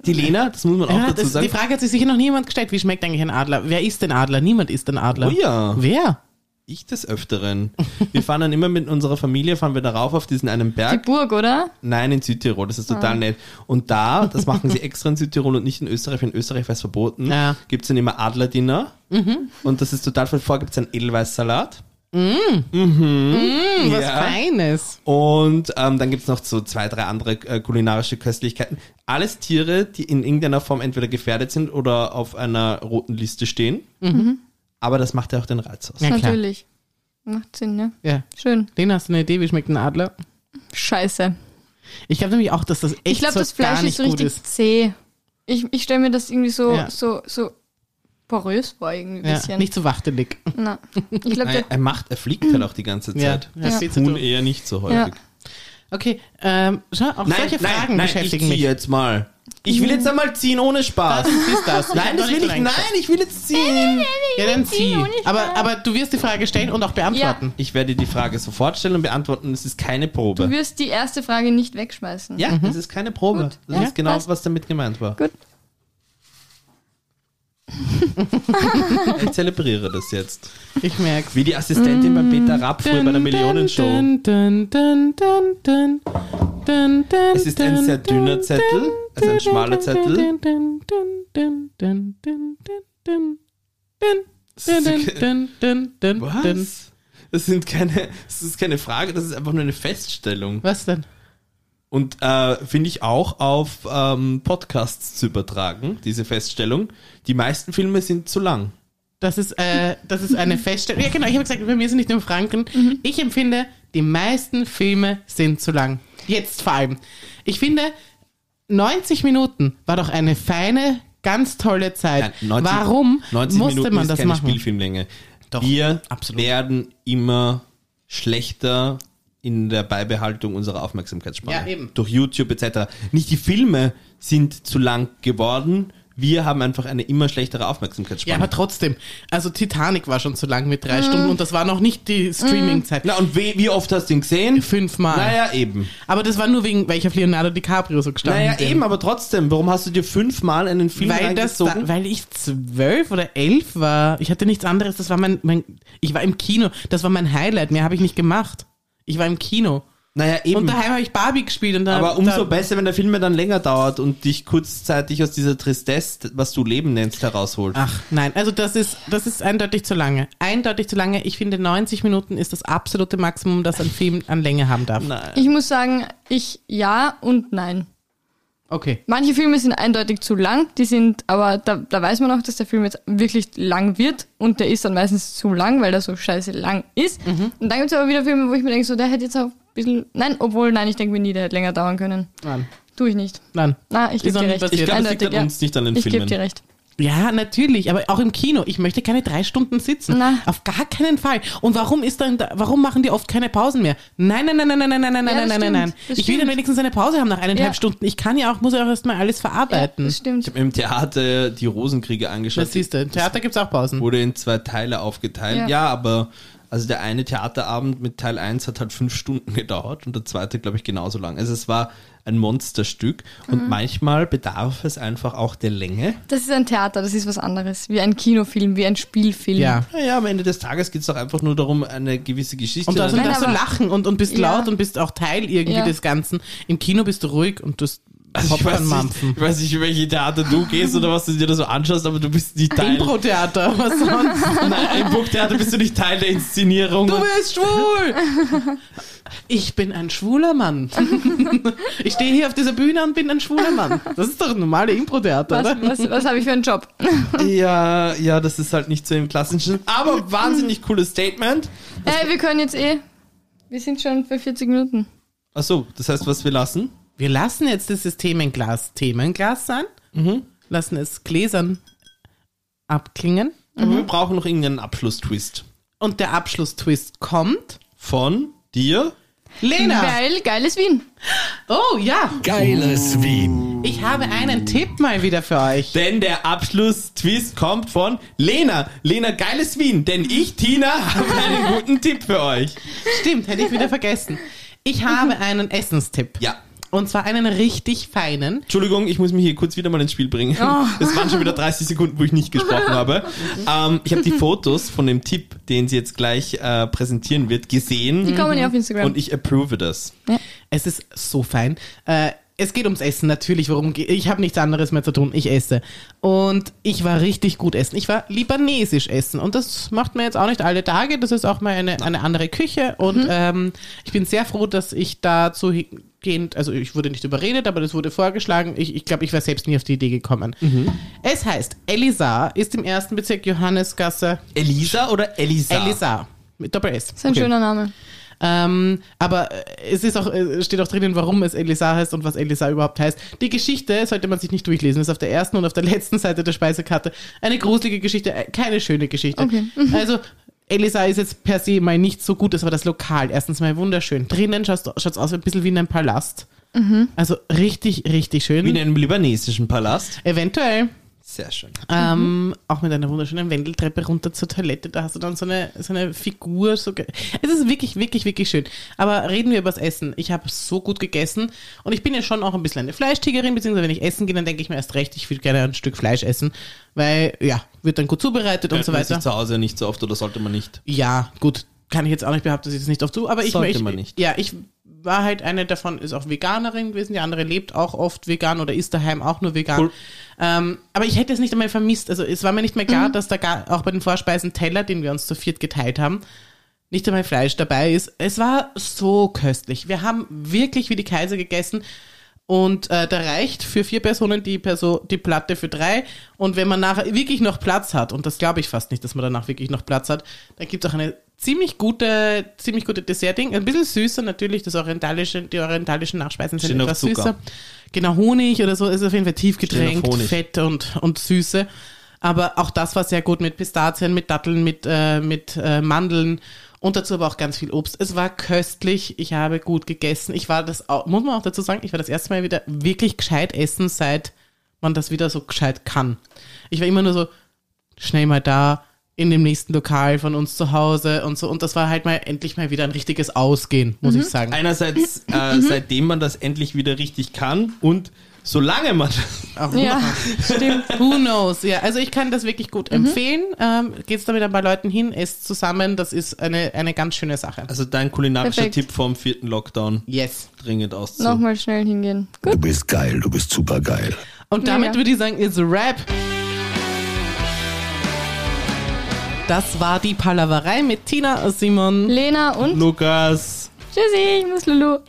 Die Lena, das muss man auch Ja, dazu das, sagen. die Frage hat sich sicher noch niemand gestellt. Wie schmeckt eigentlich ein Adler? Wer isst den Adler? Niemand isst den Adler. Oh ja. Wer? Ich des Öfteren. Wir fahren dann immer mit unserer Familie, fahren wir darauf auf diesen einen Die Berg. Burg, oder? Nein, in Südtirol, das ist total nett. Und da, das machen sie extra in Südtirol und nicht in Österreich, in Österreich wäre es verboten, Ja. gibt es dann immer Adlerdinner. Und das ist total voll vor, gibt es einen Edelweißsalat. Hm, was Ja. Feines. Und ähm, dann gibt's noch so zwei, drei andere äh, kulinarische Köstlichkeiten. Alles Tiere, die in irgendeiner Form entweder gefährdet sind oder auf einer roten Liste stehen. Aber das macht ja auch den Reiz aus. Ja, klar. Natürlich. Macht Sinn, ne? Ja. Schön. Lena, hast du eine Idee, wie schmeckt ein Adler? Scheiße. Ich glaube nämlich auch, dass das echt Ich glaube, so das Fleisch ist richtig ist. zäh. Ich, ich stelle mir das irgendwie so, Ja. so, so porös vor, irgendwie ein Ja, bisschen. nicht so wachtelig. Na. Ich glaube, Er, er macht, er fliegt halt auch die ganze Ja, Zeit. ja. Ja. Ja. Huhn eher nicht so häufig. Ja. Okay, ähm, schau, auch solche Fragen nein, beschäftigen ich mich. jetzt mal. Ich will jetzt einmal ziehen ohne Spaß. Was ist das? Nein, das will ich, nein, ich will jetzt ziehen. Ja, dann zieh. Aber, aber du wirst die Frage stellen und auch beantworten. Ich werde die Frage sofort stellen und beantworten. Es ist keine Probe. du wirst die erste Frage nicht wegschmeißen. Ja, es ist keine Probe. Gut. Das Ja, ist genau, passt. was damit gemeint war. Gut ich zelebriere das jetzt. Ich merke Wie die Assistentin beim Peter Rapp früher bei der Millionenshow. Es ist ein sehr dünner Zettel, also ein schmaler Zettel. Was? Das sind keine, das ist keine Frage, das ist einfach nur eine Feststellung. Was denn? Und äh, finde ich auch auf ähm, Podcasts zu übertragen, diese Feststellung. Die meisten Filme sind zu lang. Das ist, äh, das ist eine Feststellung. Ja, genau, ich habe gesagt, bei mir sind nicht nur Franken. Ich empfinde, die meisten Filme sind zu lang. Jetzt vor allem. Ich finde, 90 Minuten war doch eine feine, ganz tolle Zeit. Nein, 90 Warum 90 musste Minuten man ist das keine machen? Spielfilmlänge. Doch, Wir absolut. werden immer schlechter in der Beibehaltung unserer Aufmerksamkeitsspanne. Ja, eben. Durch YouTube etc. Nicht die Filme sind zu lang geworden, wir haben einfach eine immer schlechtere Ja, Aufmerksamkeitsspanne. aber trotzdem. Also Titanic war schon zu lang mit drei Stunden und das war noch nicht die Streaming-Zeit. Na und wie, wie oft hast du ihn gesehen? Fünfmal. Naja, eben. Aber das war nur wegen, weil ich auf Leonardo DiCaprio so gestanden Naja, bin. eben, aber trotzdem, warum hast du dir fünfmal einen Film Weil, das da, weil ich zwölf oder elf war. Ich hatte nichts anderes. Das war mein, mein, ich war im Kino. Das war mein Highlight. Mehr habe ich nicht gemacht. Ich war im Kino. naja, eben. Und daheim habe ich Barbie gespielt. Und da, aber umso da, besser, wenn der Film dann länger dauert und dich kurzzeitig aus dieser Tristesse, was du Leben nennst, herausholt. Ach nein, also das ist, das ist eindeutig zu lange. Eindeutig zu lange. Ich finde 90 Minuten ist das absolute Maximum, das ein Film an Länge haben darf. Nein. Ich muss sagen, ich ja und nein. Okay. Manche Filme sind eindeutig zu lang, die sind, aber da, da weiß man auch, dass der Film jetzt wirklich lang wird und der ist dann meistens zu lang, weil der so scheiße lang ist. Mhm. Und dann gibt es aber wieder Filme, wo ich mir denke, so, der hätte jetzt auch ein bisschen, nein, obwohl, nein, ich denke mir nie, der hätte länger dauern können. Nein. Tue ich nicht. Nein. Na, ich gebe dir nicht recht. Ich glaube, das liegt an ja. uns, nicht an den Ich gebe Filmen. dir recht. Ja, natürlich, aber auch im Kino. Ich möchte keine drei Stunden sitzen. Na. Auf gar keinen Fall. Und warum ist dann, da, warum machen die oft keine Pausen mehr? Nein, nein, nein, nein, nein, nein, nein, nein, Ja, nein, nein, nein, nein. stimmt. Das Ich will dann stimmt. wenigstens eine Pause haben nach eineinhalb Ja. Stunden. Ich kann ja auch, muss ja auch erstmal alles Ja, verarbeiten. das stimmt. Ich habe im Theater die Rosenkriege angeschaut. das siehst du. Im Theater gibt's auch Pausen. wurde in zwei Teile aufgeteilt. Ja. Ja. aber also der eine Theaterabend mit Teil 1 hat halt fünf Stunden gedauert und der zweite, glaube ich, genauso lang. Also es war ein Monsterstück und manchmal bedarf es einfach auch der Länge. Das ist ein Theater, das ist was anderes. Wie ein Kinofilm, wie ein Spielfilm. Ja. Naja, am Ende des Tages geht es doch einfach nur darum, eine gewisse Geschichte. Und da Nein, darfst du lachen und, und bist Ja. laut und bist auch Teil irgendwie Ja. des Ganzen. Im Kino bist du ruhig und du Also ich, weiß nicht, ich weiß nicht, welche Theater du gehst oder was du dir da so anschaust, aber du bist nicht Teil. Impro-Theater, was sonst? Nein, Impro-Theater bist du nicht Teil der Inszenierung. Du bist schwul! Ich bin ein schwuler Mann. Ich stehe hier auf dieser Bühne und bin ein schwuler Mann. Das ist doch ein normale Impro-Theater, oder? Was, was, was habe ich für einen Job? Ja, ja, das ist halt nicht so im klassischen, aber wahnsinnig cooles Statement. Ey, wir können jetzt eh. Wir sind schon bei 40 Minuten. Ach so, das heißt, was wir lassen? Wir lassen jetzt dieses Themenglas Themenglas sein, mhm. lassen es gläsern abklingen. Aber mhm. wir brauchen noch irgendeinen Abschlusstwist. Und der Abschlusstwist kommt von dir, Lena. Geil, geiles Wien. Oh ja. Geiles Wien. Ich habe einen Tipp mal wieder für euch. Denn der Abschlusstwist kommt von Lena. Lena, geiles Wien. Denn ich, Tina, habe einen guten Tipp für euch. Stimmt, hätte ich wieder vergessen. Ich habe einen Essenstipp. Ja. Und zwar einen richtig feinen. Entschuldigung, ich muss mich hier kurz wieder mal ins Spiel bringen. Oh. Es waren schon wieder 30 Sekunden, wo ich nicht gesprochen habe. Ähm, ich habe die Fotos von dem Tipp, den sie jetzt gleich äh, präsentieren wird, gesehen. Die kommen ja auf Instagram. Und ich approve das. Ja. Es ist so fein. Äh, es geht ums Essen natürlich. Worum geht? Ich habe nichts anderes mehr zu tun. Ich esse. Und ich war richtig gut essen. Ich war libanesisch essen. Und das macht man jetzt auch nicht alle Tage. Das ist auch mal eine, eine andere Küche. Und mhm. ähm, ich bin sehr froh, dass ich dazu gehend, also ich wurde nicht überredet, aber das wurde vorgeschlagen. Ich glaube, ich, glaub, ich wäre selbst nie auf die Idee gekommen. Mhm. Es heißt, Elisa ist im ersten Bezirk Johannesgasse. Elisa oder Elisa? Elisa. Mit Doppel S. Das ist ein okay. schöner Name. Ähm, aber äh, es ist auch, äh, steht auch drinnen, warum es Elisa heißt und was Elisa überhaupt heißt. Die Geschichte sollte man sich nicht durchlesen. ist auf der ersten und auf der letzten Seite der Speisekarte eine gruselige Geschichte, äh, keine schöne Geschichte. Okay. Mhm. Also Elisa ist jetzt per se mal nicht so gut, aber das Lokal erstens mal wunderschön. Drinnen schaut es aus ein bisschen wie in einem Palast. Mhm. Also richtig, richtig schön. Wie in einem libanesischen Palast? Eventuell. Sehr schön. Ähm, mhm. Auch mit einer wunderschönen Wendeltreppe runter zur Toilette. Da hast du dann so eine, so eine Figur. So es ist wirklich, wirklich, wirklich schön. Aber reden wir über das Essen. Ich habe so gut gegessen und ich bin ja schon auch ein bisschen eine Fleischtigerin, beziehungsweise wenn ich essen gehe, dann denke ich mir erst recht, ich würde gerne ein Stück Fleisch essen, weil ja, wird dann gut zubereitet ja, und so weiter. Sich zu Hause nicht so oft oder sollte man nicht? Ja, gut. Kann ich jetzt auch nicht behaupten, dass ich das nicht oft tue, aber ich sollte möchte. man nicht. Ja, ich war halt eine davon, ist auch Veganerin gewesen, die andere lebt auch oft vegan oder ist daheim auch nur vegan. Cool. Ähm, aber ich hätte es nicht einmal vermisst. Also es war mir nicht mehr klar, mhm. dass da gar, auch bei den Vorspeisen Teller, den wir uns zu viert geteilt haben, nicht einmal Fleisch dabei ist. Es war so köstlich. Wir haben wirklich wie die Kaiser gegessen. Und äh, da reicht für vier Personen die, Person, die Platte für drei. Und wenn man nachher wirklich noch Platz hat, und das glaube ich fast nicht, dass man danach wirklich noch Platz hat, dann gibt es auch eine ziemlich gute, ziemlich gute Dessertding. Ein bisschen süßer natürlich, das orientalische, die orientalischen Nachspeisen sind Stehen etwas süßer. Genau, Honig oder so ist auf jeden Fall tief getränkt, Fett und, und Süße. Aber auch das war sehr gut mit Pistazien, mit Datteln, mit, äh, mit äh, Mandeln und dazu aber auch ganz viel Obst. Es war köstlich, ich habe gut gegessen. Ich war das, auch, muss man auch dazu sagen, ich war das erste Mal wieder wirklich gescheit essen, seit man das wieder so gescheit kann. Ich war immer nur so schnell mal da, in dem nächsten Lokal von uns zu Hause und so. Und das war halt mal endlich mal wieder ein richtiges Ausgehen, muss mhm. ich sagen. Einerseits, äh, mhm. seitdem man das endlich wieder richtig kann und solange man auch ja, stimmt. Who knows? Ja, also ich kann das wirklich gut mhm. empfehlen. Ähm, Geht damit ein paar Leuten hin, esst zusammen. Das ist eine, eine ganz schöne Sache. Also dein kulinarischer Perfekt. Tipp vom vierten Lockdown. Yes. Dringend auszu. Nochmal schnell hingehen. Gut. Du bist geil, du bist super geil. Und damit ja. würde ich sagen, it's a rap. Das war die Palaverei mit Tina, Simon, Lena und Lukas. Tschüssi, ich muss Lulu.